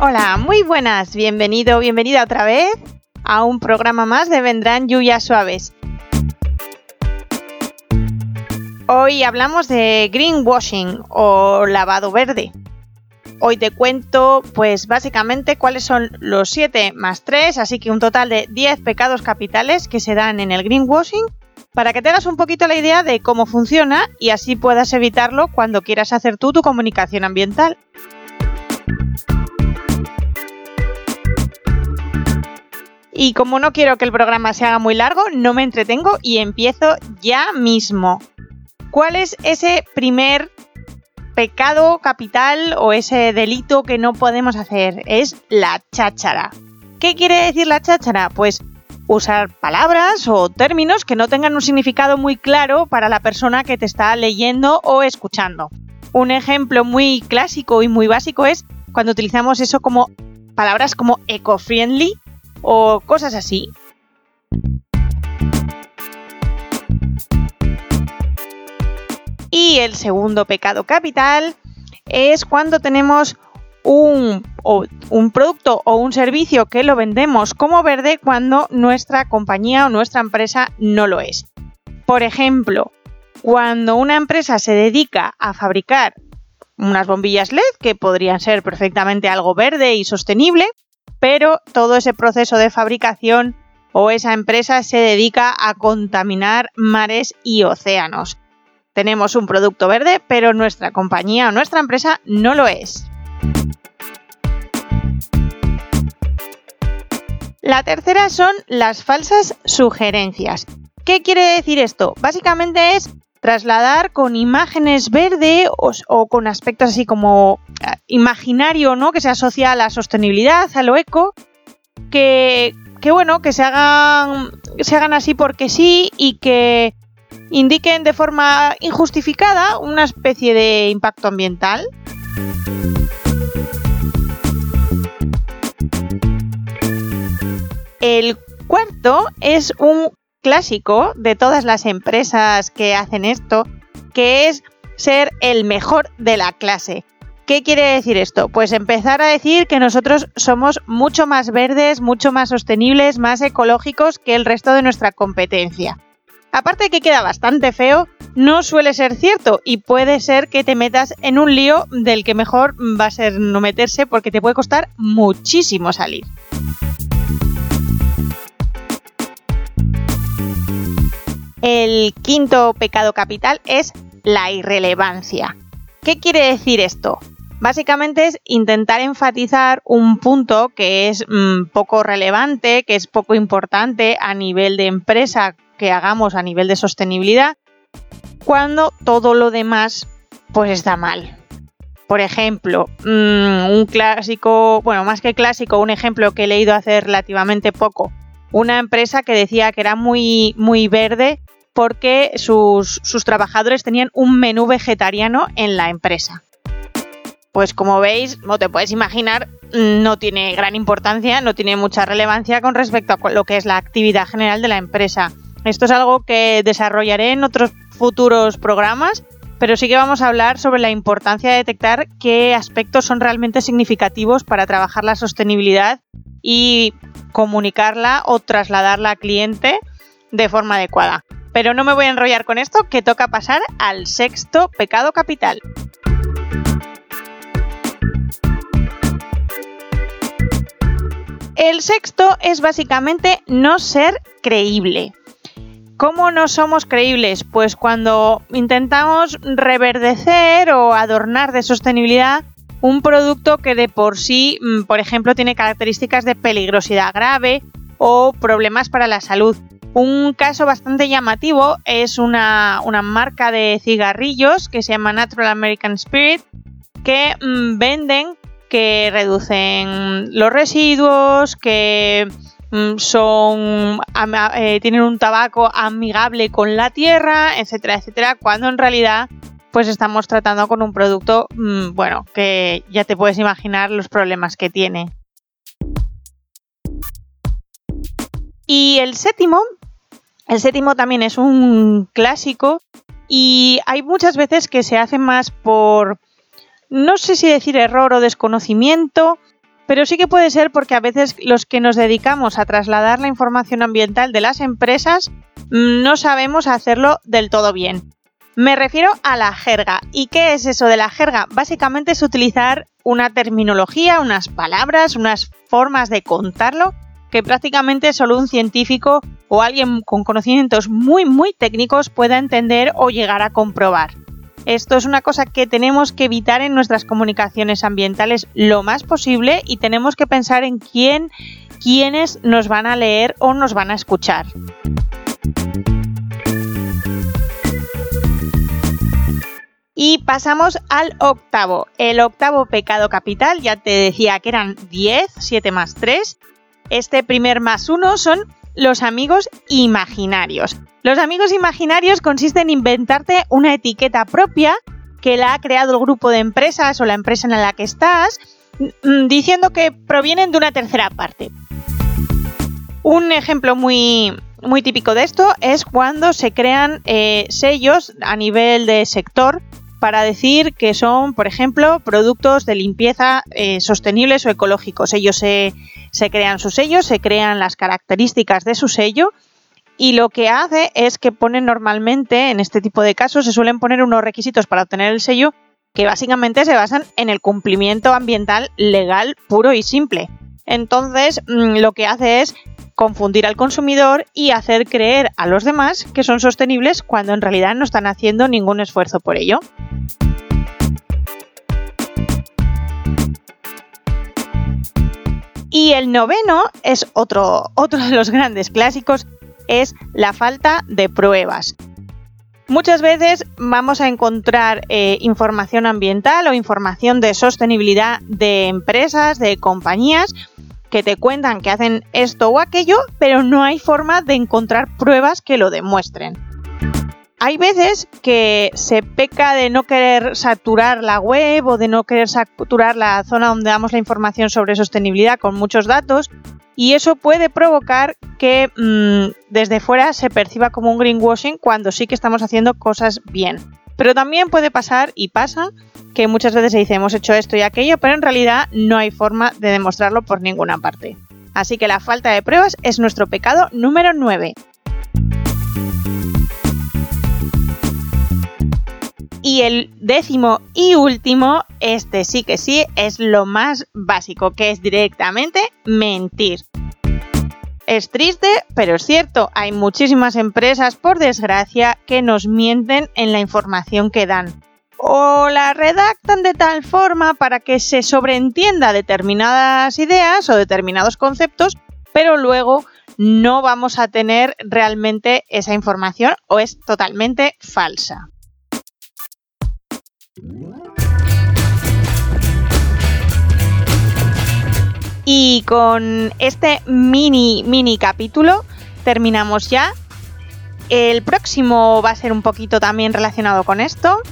Hola, muy buenas, bienvenido, bienvenida otra vez a un programa más de Vendrán lluvias suaves. Hoy hablamos de greenwashing o lavado verde. Hoy te cuento, pues básicamente cuáles son los 7 más 3, así que un total de 10 pecados capitales que se dan en el greenwashing, para que te hagas un poquito la idea de cómo funciona y así puedas evitarlo cuando quieras hacer tú tu comunicación ambiental. Y como no quiero que el programa se haga muy largo, no me entretengo y empiezo ya mismo. ¿Cuál es ese primer pecado capital o ese delito que no podemos hacer es la cháchara. ¿Qué quiere decir la cháchara? Pues usar palabras o términos que no tengan un significado muy claro para la persona que te está leyendo o escuchando. Un ejemplo muy clásico y muy básico es cuando utilizamos eso como palabras como eco-friendly o cosas así. Y el segundo pecado capital es cuando tenemos un, un, producto o un servicio que lo vendemos como verde cuando nuestra compañía o nuestra empresa no lo es. Por ejemplo, cuando una empresa se dedica a fabricar unas bombillas LED que podrían ser perfectamente algo verde y sostenible, pero todo ese proceso de fabricación o esa empresa se dedica a contaminar mares y océanos. Tenemos un producto verde, pero nuestra compañía o nuestra empresa no lo es. La tercera son las falsas sugerencias. ¿Qué quiere decir esto? Básicamente es trasladar con imágenes verde o, con aspectos así como eh, imaginario, ¿no? Que se asocia a la sostenibilidad, a lo eco, que, que bueno, que se hagan, se hagan así porque sí y que indiquen de forma injustificada una especie de impacto ambiental. El cuarto es un clásico de todas las empresas que hacen esto, que es ser el mejor de la clase. ¿Qué quiere decir esto? Pues empezar a decir que nosotros somos mucho más verdes, mucho más sostenibles, más ecológicos que el resto de nuestra competencia. Aparte de que queda bastante feo, no suele ser cierto y puede ser que te metas en un lío del que mejor va a ser no meterse porque te puede costar muchísimo salir. El quinto pecado capital es la irrelevancia. ¿Qué quiere decir esto? Básicamente es intentar enfatizar un punto que es mm, poco relevante, que es poco importante a nivel de empresa que hagamos a nivel de sostenibilidad cuando todo lo demás pues está mal. Por ejemplo, mm, un clásico, bueno, más que clásico, un ejemplo que he leído hace relativamente poco. Una empresa que decía que era muy, muy verde porque sus, sus trabajadores tenían un menú vegetariano en la empresa. Pues como veis, no te puedes imaginar, no tiene gran importancia, no tiene mucha relevancia con respecto a lo que es la actividad general de la empresa. Esto es algo que desarrollaré en otros futuros programas, pero sí que vamos a hablar sobre la importancia de detectar qué aspectos son realmente significativos para trabajar la sostenibilidad y comunicarla o trasladarla al cliente de forma adecuada. Pero no me voy a enrollar con esto, que toca pasar al sexto pecado capital. El sexto es básicamente no ser creíble. ¿Cómo no somos creíbles? Pues cuando intentamos reverdecer o adornar de sostenibilidad un producto que de por sí, mm, por ejemplo, tiene características de peligrosidad grave o problemas para la salud. Un caso bastante llamativo es una, marca de cigarrillos que se llama Natural American Spirit que mm, venden que reducen los residuos, que mm, son eh, tienen un tabaco amigable con la tierra, etcétera, etcétera, cuando en realidad pues estamos tratando con un producto, mm, bueno, que ya te puedes imaginar los problemas que tiene. Y el séptimo, el séptimo también es un clásico y hay muchas veces que se hace más por, no sé si decir error o desconocimiento, pero sí que puede ser porque a veces los que nos dedicamos a trasladar la información ambiental de las empresas mm, no sabemos hacerlo del todo bien. Me refiero a la jerga. ¿Y qué es eso de la jerga? Básicamente es utilizar una terminología, unas palabras, unas formas de contarlo que prácticamente solo un científico o alguien con conocimientos muy muy técnicos pueda entender o llegar a comprobar. Esto es una cosa que tenemos que evitar en nuestras comunicaciones ambientales lo más posible y tenemos que pensar en quién, quiénes nos van a leer o nos van a escuchar. Y pasamos al octavo. El octavo pecado capital, ya te decía que eran 10, 7 más 3. Este primer más 1 son los amigos imaginarios. Los amigos imaginarios consisten en inventarte una etiqueta propia que la ha creado el grupo de empresas o la empresa en la que estás, mm, diciendo que provienen de una tercera parte. Un ejemplo muy, muy típico de esto es cuando se crean eh, sellos a nivel de sector para decir que son, por ejemplo, productos de limpieza eh, sostenibles o ecológicos. Ellos se, crean sus sellos, se crean las características de su sello y lo que hace es que ponen normalmente, en este tipo de casos, se suelen poner unos requisitos para obtener el sello que básicamente se basan en el cumplimiento ambiental legal puro y simple. Entonces, mm, lo que hace es confundir al consumidor y hacer creer a los demás que son sostenibles cuando en realidad no están haciendo ningún esfuerzo por ello. Y el noveno es otro, otro de los grandes clásicos, es la falta de pruebas. Muchas veces vamos a encontrar eh, información ambiental o información de sostenibilidad de empresas, de compañías, que te cuentan que hacen esto o aquello, pero no hay forma de encontrar pruebas que lo demuestren. Hay veces que se peca de no querer saturar la web o de no querer saturar la zona donde damos la información sobre sostenibilidad con muchos datos y eso puede provocar que mm, desde fuera se perciba como un greenwashing cuando sí que estamos haciendo cosas bien. Pero también puede pasar y pasa que muchas veces se dice hemos hecho esto y aquello, pero en realidad no hay forma de demostrarlo por ninguna parte. Así que la falta de pruebas es nuestro pecado número 9. Y el décimo y último, este sí que sí, es lo más básico, que es directamente mentir. Es triste, pero es cierto, hay muchísimas empresas, por desgracia, que nos mienten en la información que dan o la redactan de tal forma para que se sobreentienda determinadas ideas o determinados conceptos, pero luego no vamos a tener realmente esa información o es totalmente falsa. Y con este mini, mini capítulo terminamos ya. El próximo va a ser un poquito también relacionado con esto.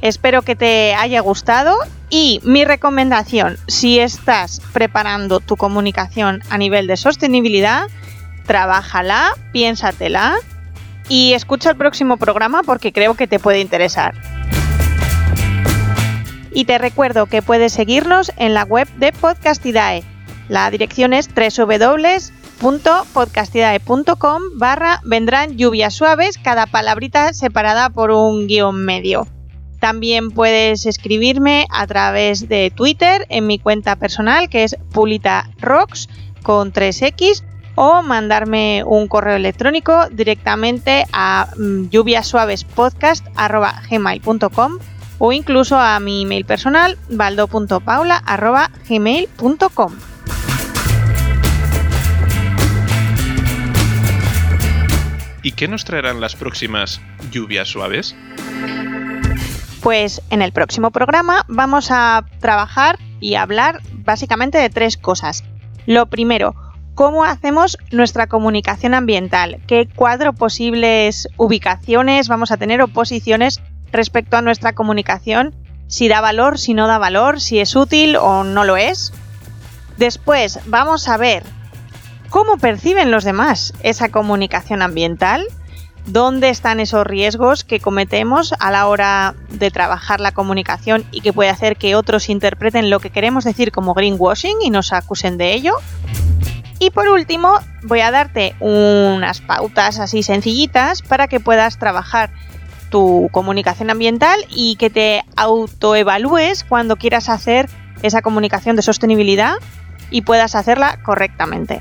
Espero que te haya gustado y mi recomendación, si estás preparando tu comunicación a nivel de sostenibilidad, trabájala, piénsatela y escucha el próximo programa porque creo que te puede interesar. Y te recuerdo que puedes seguirnos en la web de Podcastidae. La dirección es www.podcastidae.com barra vendrán lluvias suaves, cada palabrita separada por un guion medio. También puedes escribirme a través de Twitter en mi cuenta personal que es Pulita Rocks con 3X o mandarme un correo electrónico directamente a mm, lluviasuavespodcast.gmail.com o incluso a mi email personal baldo.paula.gmail.com qué nos traerán las próximas lluvias suaves? Pues en el próximo programa vamos a trabajar y hablar básicamente de tres cosas. Lo primero, cómo hacemos nuestra comunicación ambiental, qué cuadro posibles ubicaciones vamos a tener o posiciones respecto a nuestra comunicación, si da valor, si no da valor, si es útil o no lo es. Después vamos a ver cómo perciben los demás esa comunicación ambiental, dónde están esos riesgos que cometemos a la hora de trabajar la comunicación y que puede hacer que otros interpreten lo que queremos decir como greenwashing y nos acusen de ello. Y por último, voy a darte unas pautas así sencillitas para que puedas trabajar tu comunicación ambiental y que te autoevalúes cuando quieras hacer esa comunicación de sostenibilidad y puedas hacerla correctamente.